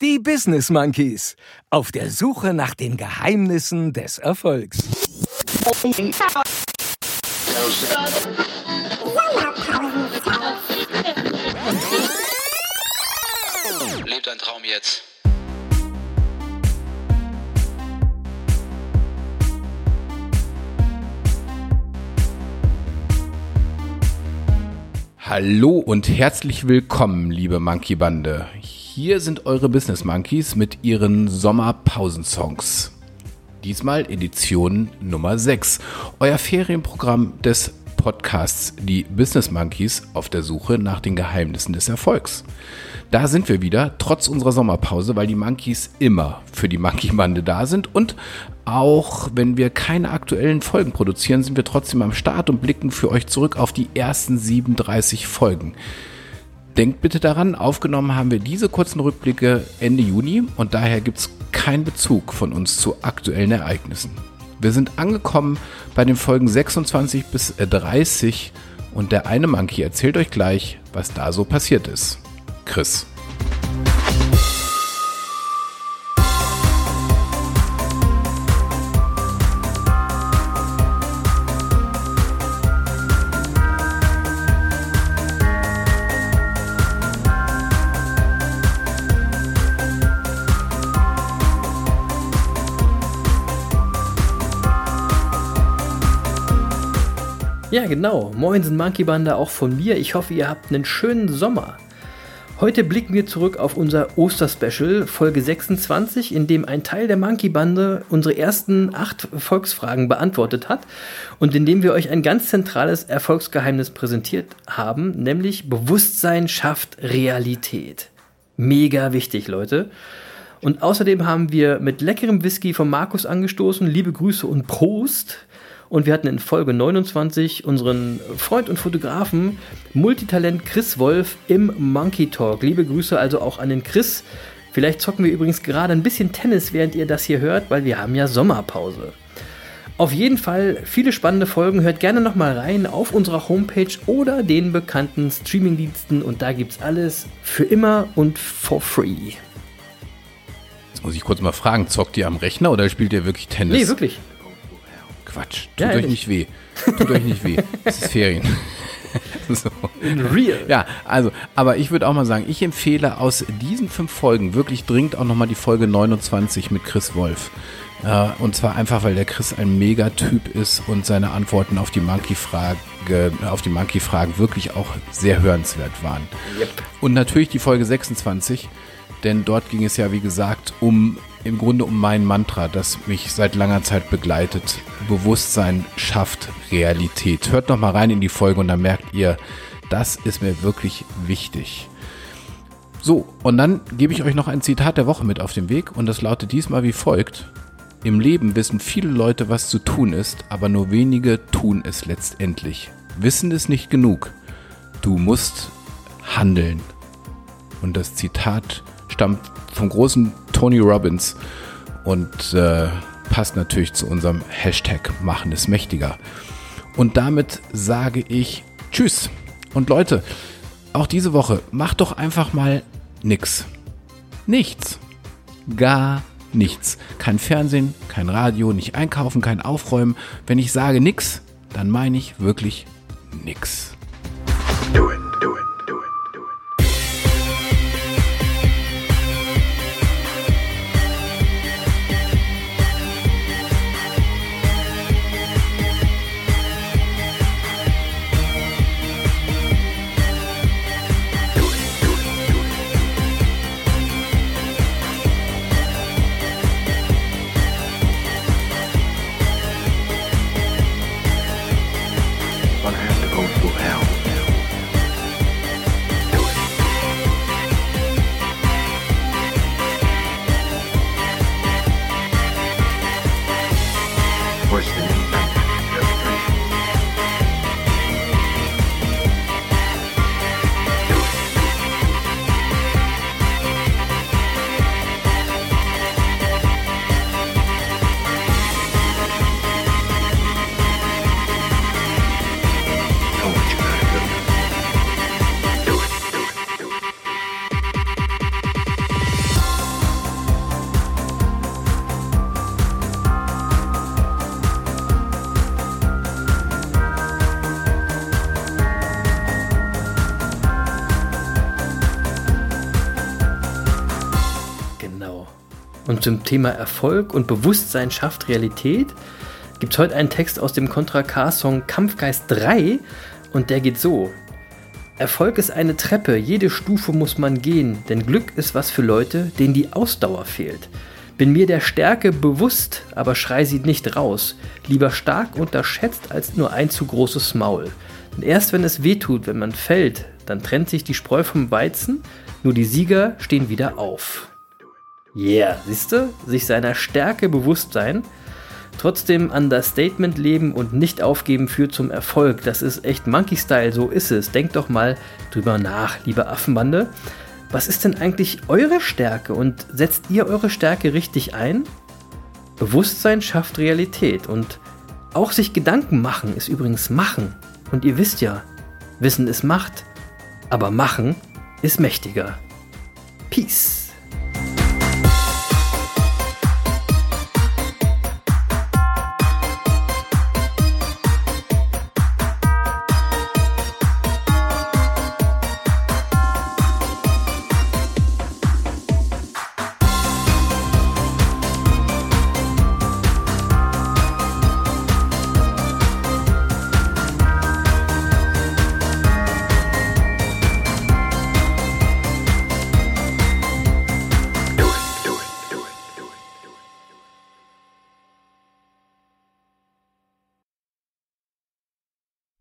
Die Business Monkeys. Auf der Suche nach den Geheimnissen des Erfolgs. Lebt ein Traum jetzt. Hallo und herzlich willkommen, liebe Monkey Bande. Hier sind eure Business Monkeys mit ihren Sommerpausensongs. Diesmal Edition Nummer 6. Euer Ferienprogramm des Podcasts Die Business Monkeys auf der Suche nach den Geheimnissen des Erfolgs. Da sind wir wieder, trotz unserer Sommerpause, weil die Monkeys immer für die Monkey-Bande da sind und auch wenn wir keine aktuellen Folgen produzieren, sind wir trotzdem am Start und blicken für euch zurück auf die ersten 37 Folgen. Denkt bitte daran, aufgenommen haben wir diese kurzen Rückblicke Ende Juni und daher gibt es keinen Bezug von uns zu aktuellen Ereignissen. Wir sind angekommen bei den Folgen 26 bis 30 und der eine Monkey erzählt euch gleich, was da so passiert ist. Chris. Ja, genau. Moinsen Monkey Bande auch von mir. Ich hoffe, ihr habt einen schönen Sommer. Heute blicken wir zurück auf unser Osterspecial, Folge 26, in dem ein Teil der Monkey Bande unsere ersten acht Volksfragen beantwortet hat und in dem wir euch ein ganz zentrales Erfolgsgeheimnis präsentiert haben, nämlich Bewusstsein schafft Realität. Mega wichtig, Leute. Und außerdem haben wir mit leckerem Whisky von Markus angestoßen. Liebe Grüße und Prost. Und wir hatten in Folge 29 unseren Freund und Fotografen, Multitalent Chris Wolf im Monkey Talk. Liebe Grüße also auch an den Chris. Vielleicht zocken wir übrigens gerade ein bisschen Tennis, während ihr das hier hört, weil wir haben ja Sommerpause. Auf jeden Fall viele spannende Folgen. Hört gerne nochmal rein auf unserer Homepage oder den bekannten Streamingdiensten und da gibt's alles für immer und for free. Jetzt muss ich kurz mal fragen, zockt ihr am Rechner oder spielt ihr wirklich Tennis? Nee, wirklich. Quatsch. Tut Ja, euch nicht weh. Tut euch nicht weh. Es ist Ferien. so. In real. Ja, also, aber ich würde auch mal sagen, ich empfehle aus diesen fünf Folgen wirklich dringend auch nochmal die Folge 29 mit Chris Wolf. Äh, und zwar einfach, weil der Chris ein Megatyp ist und seine Antworten auf die Monkey-Frage, auf die Monkey-Fragen wirklich auch sehr hörenswert waren. Und natürlich die Folge 26, denn dort ging es ja, wie gesagt, um im Grunde um mein Mantra, das mich seit langer Zeit begleitet. Bewusstsein schafft Realität. Hört noch mal rein in die Folge und dann merkt ihr, das ist mir wirklich wichtig. So, und dann gebe ich euch noch ein Zitat der Woche mit auf den Weg und das lautet diesmal wie folgt. Im Leben wissen viele Leute, was zu tun ist, aber nur wenige tun es letztendlich. Wissen ist nicht genug. Du musst handeln. Und das Zitat stammt vom großen Tony Robbins und äh, passt natürlich zu unserem Hashtag Machen es mächtiger. Und damit sage ich Tschüss. Und Leute, auch diese Woche macht doch einfach mal nix. Nichts. Gar nichts. Kein Fernsehen, kein Radio, nicht einkaufen, kein Aufräumen. Wenn ich sage nix, dann meine ich wirklich nix. Do it, Und zum Thema Erfolg und Bewusstsein schafft Realität gibt es heute einen Text aus dem Contra K-Song Kampfgeist 3 und der geht so. Erfolg ist eine Treppe, jede Stufe muss man gehen, denn Glück ist was für Leute, denen die Ausdauer fehlt. Bin mir der Stärke bewusst, aber schrei sie nicht raus. Lieber stark unterschätzt als nur ein zu großes Maul. Denn erst wenn es weh tut, wenn man fällt, dann trennt sich die Spreu vom Weizen, nur die Sieger stehen wieder auf. Yeah, siehst du? Sich seiner Stärke bewusst sein, trotzdem Understatement leben und nicht aufgeben führt zum Erfolg. Das ist echt Monkey-Style, so ist es. Denkt doch mal drüber nach, liebe Affenbande. Was ist denn eigentlich eure Stärke und setzt ihr eure Stärke richtig ein? Bewusstsein schafft Realität und auch sich Gedanken machen ist übrigens machen. Und ihr wisst ja, Wissen ist Macht, aber machen ist mächtiger. Peace.